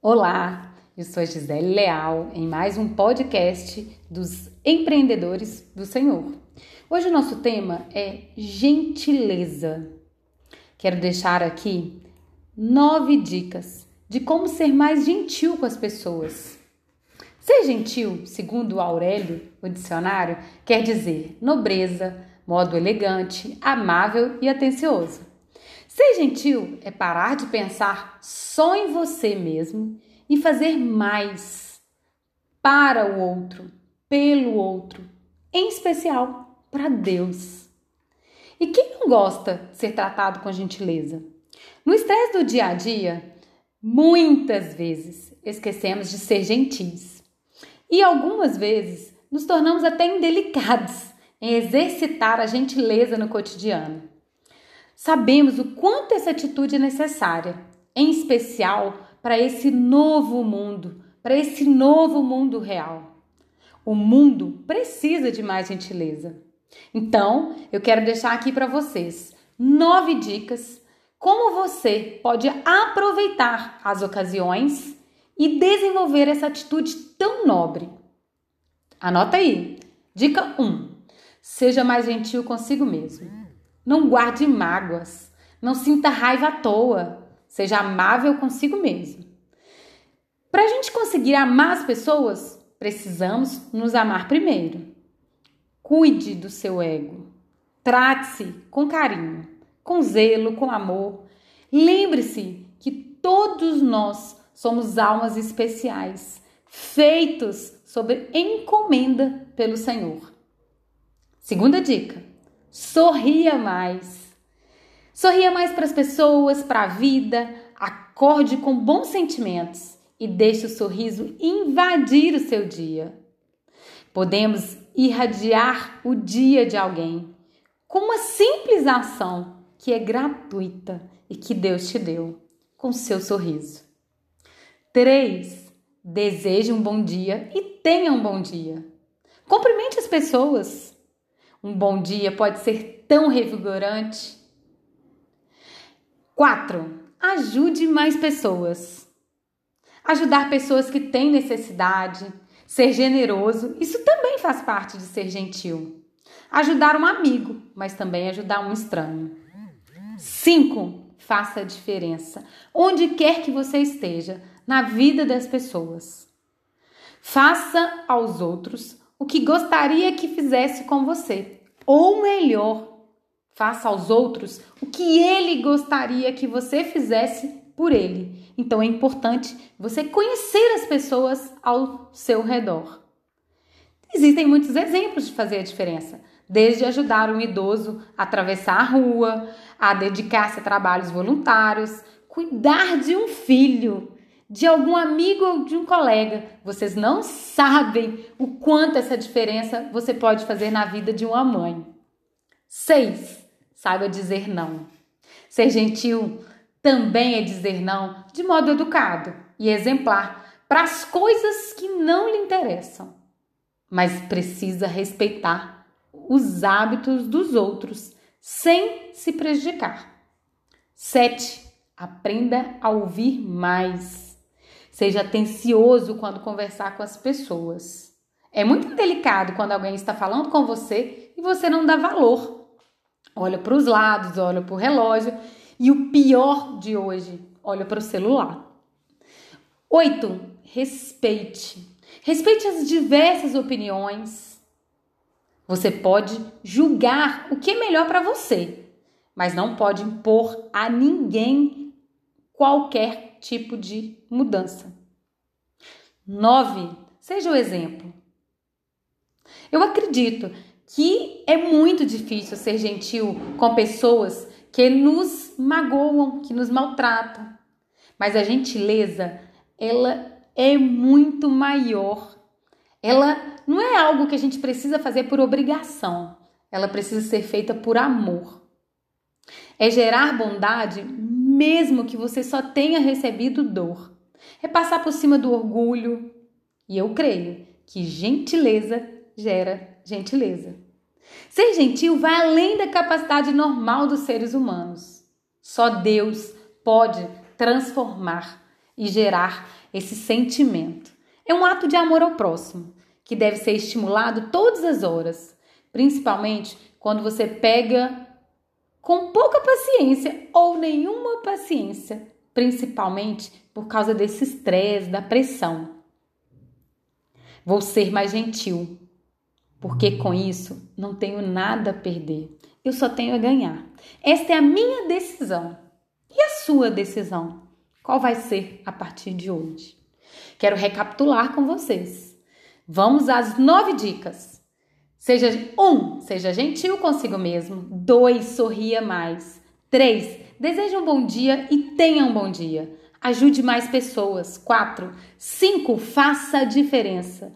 Olá, eu sou a Gisele Leal em mais um podcast dos empreendedores do Senhor. Hoje o nosso tema é gentileza. Quero deixar aqui nove dicas de como ser mais gentil com as pessoas. Ser gentil, segundo Aurélio, o dicionário, quer dizer nobreza, modo elegante, amável e atencioso. Ser gentil é parar de pensar só em você mesmo e fazer mais para o outro, pelo outro, em especial para Deus. E quem não gosta de ser tratado com gentileza? No estresse do dia a dia, muitas vezes esquecemos de ser gentis. E algumas vezes nos tornamos até indelicados em exercitar a gentileza no cotidiano. Sabemos o quanto essa atitude é necessária, em especial para esse novo mundo, para esse novo mundo real. O mundo precisa de mais gentileza. Então, eu quero deixar aqui para vocês nove dicas como você pode aproveitar as ocasiões e desenvolver essa atitude tão nobre. Anota aí. Dica 1. Seja mais gentil consigo mesmo. Não guarde mágoas. Não sinta raiva à toa. Seja amável consigo mesmo. Para a gente conseguir amar as pessoas, precisamos nos amar primeiro. Cuide do seu ego. Trate-se com carinho, com zelo, com amor. Lembre-se que todos nós somos almas especiais, feitos sob encomenda pelo Senhor. Segunda dica: Sorria mais. Sorria mais para as pessoas, para a vida, acorde com bons sentimentos e deixe o sorriso invadir o seu dia. Podemos irradiar o dia de alguém com uma simples ação que é gratuita e que Deus te deu com seu sorriso. 3. Deseje um bom dia e tenha um bom dia. Cumprimente as pessoas. Um bom dia pode ser tão revigorante. 4. Ajude mais pessoas. Ajudar pessoas que têm necessidade, ser generoso, isso também faz parte de ser gentil. Ajudar um amigo, mas também ajudar um estranho. 5. Faça a diferença, onde quer que você esteja, na vida das pessoas. Faça aos outros o que gostaria que fizesse com você, ou melhor, faça aos outros o que ele gostaria que você fizesse por ele. Então é importante você conhecer as pessoas ao seu redor. Existem muitos exemplos de fazer a diferença, desde ajudar um idoso a atravessar a rua, a dedicar-se a trabalhos voluntários, cuidar de um filho, de algum amigo ou de um colega. Vocês não sabem o quanto essa diferença você pode fazer na vida de uma mãe. 6. Saiba dizer não. Ser gentil também é dizer não de modo educado e exemplar para as coisas que não lhe interessam, mas precisa respeitar os hábitos dos outros sem se prejudicar. 7. Aprenda a ouvir mais. Seja atencioso quando conversar com as pessoas. É muito delicado quando alguém está falando com você e você não dá valor. Olha para os lados, olha para o relógio e o pior de hoje, olha para o celular. 8. Respeite. Respeite as diversas opiniões. Você pode julgar o que é melhor para você, mas não pode impor a ninguém qualquer tipo de mudança. 9. Seja o exemplo. Eu acredito que é muito difícil ser gentil com pessoas que nos magoam, que nos maltratam. Mas a gentileza, ela é muito maior. Ela não é algo que a gente precisa fazer por obrigação. Ela precisa ser feita por amor. É gerar bondade mesmo que você só tenha recebido dor. É passar por cima do orgulho. E eu creio que gentileza gera gentileza. Ser gentil vai além da capacidade normal dos seres humanos. Só Deus pode transformar e gerar esse sentimento. É um ato de amor ao próximo, que deve ser estimulado todas as horas, principalmente quando você pega com pouca paciência ou nenhuma paciência, principalmente por causa desse estresse, da pressão. Vou ser mais gentil, porque com isso não tenho nada a perder. Eu só tenho a ganhar. Esta é a minha decisão. E a sua decisão? Qual vai ser a partir de hoje? Quero recapitular com vocês. Vamos às nove dicas. Seja um, seja gentil consigo mesmo. Dois, sorria mais. Três, deseje um bom dia e tenha um bom dia. Ajude mais pessoas. Quatro, cinco, faça a diferença.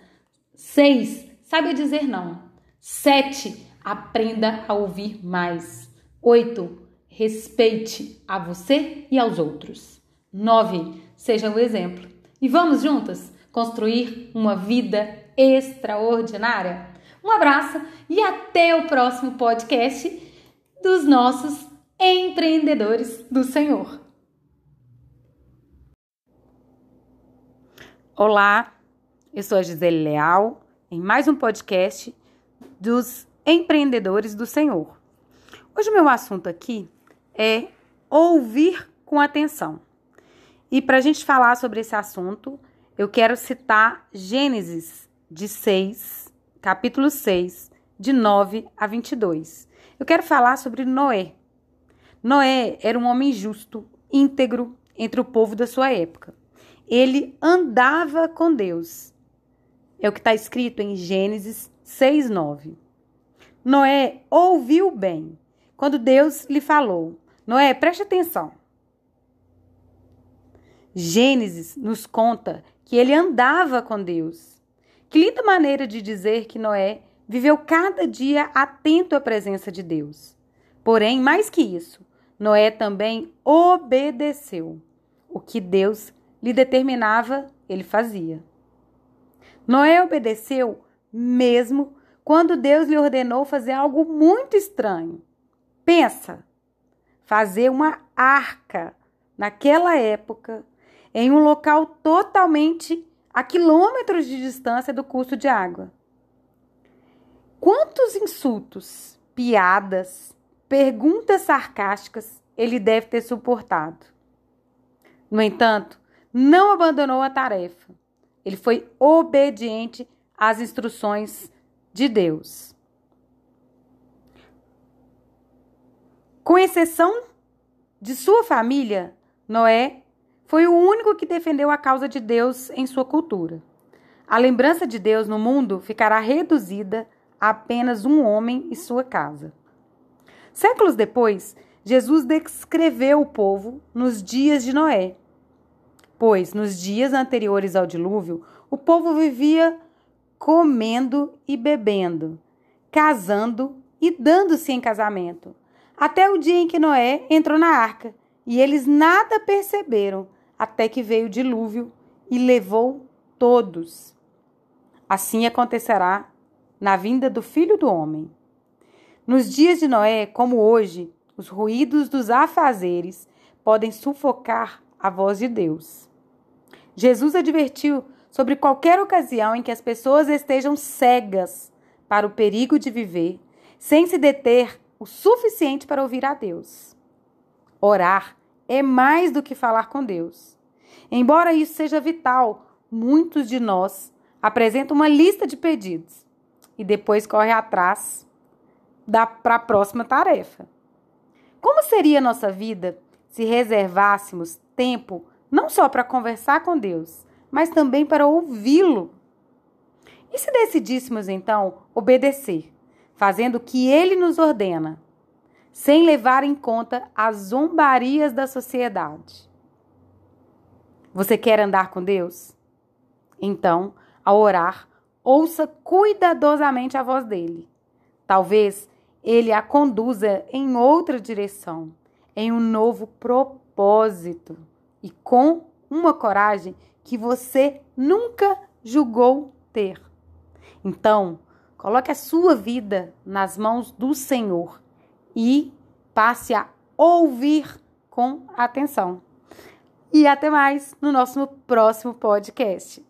Seis, saiba dizer não. Sete, aprenda a ouvir mais. Oito, respeite a você e aos outros. Nove, seja o exemplo. E vamos juntas construir uma vida extraordinária? Um abraço e até o próximo podcast dos nossos empreendedores do Senhor. Olá, eu sou a Gisele Leal em mais um podcast dos empreendedores do Senhor. Hoje o meu assunto aqui é ouvir com atenção. E para a gente falar sobre esse assunto, eu quero citar Gênesis de 6, capítulo 6, de 9 a 22. Eu quero falar sobre Noé. Noé era um homem justo, íntegro entre o povo da sua época. Ele andava com Deus. É o que está escrito em Gênesis 6, 9. Noé ouviu bem quando Deus lhe falou: Noé, preste atenção. Gênesis nos conta que ele andava com Deus. Que linda maneira de dizer que Noé viveu cada dia atento à presença de Deus. Porém, mais que isso, Noé também obedeceu. O que Deus lhe determinava, ele fazia. Noé obedeceu mesmo quando Deus lhe ordenou fazer algo muito estranho. Pensa, fazer uma arca naquela época em um local totalmente a quilômetros de distância do curso de água. Quantos insultos, piadas, perguntas sarcásticas ele deve ter suportado? No entanto, não abandonou a tarefa. Ele foi obediente às instruções de Deus. Com exceção de sua família, Noé foi o único que defendeu a causa de Deus em sua cultura. A lembrança de Deus no mundo ficará reduzida a apenas um homem e sua casa. Séculos depois, Jesus descreveu o povo nos dias de Noé. Pois, nos dias anteriores ao dilúvio, o povo vivia comendo e bebendo, casando e dando-se em casamento, até o dia em que Noé entrou na arca, e eles nada perceberam até que veio o dilúvio e levou todos. Assim acontecerá na vinda do Filho do Homem. Nos dias de Noé, como hoje, os ruídos dos afazeres podem sufocar a voz de Deus. Jesus advertiu sobre qualquer ocasião em que as pessoas estejam cegas para o perigo de viver, sem se deter o suficiente para ouvir a Deus. Orar é mais do que falar com Deus. Embora isso seja vital, muitos de nós apresentam uma lista de pedidos e depois corre atrás para a próxima tarefa. Como seria a nossa vida se reservássemos tempo não só para conversar com Deus, mas também para ouvi-lo? E se decidíssemos então obedecer, fazendo o que ele nos ordena, sem levar em conta as zombarias da sociedade. Você quer andar com Deus? Então, ao orar, ouça cuidadosamente a voz dele. Talvez ele a conduza em outra direção, em um novo propósito e com uma coragem que você nunca julgou ter. Então, coloque a sua vida nas mãos do Senhor e passe a ouvir com atenção. E até mais no nosso próximo podcast.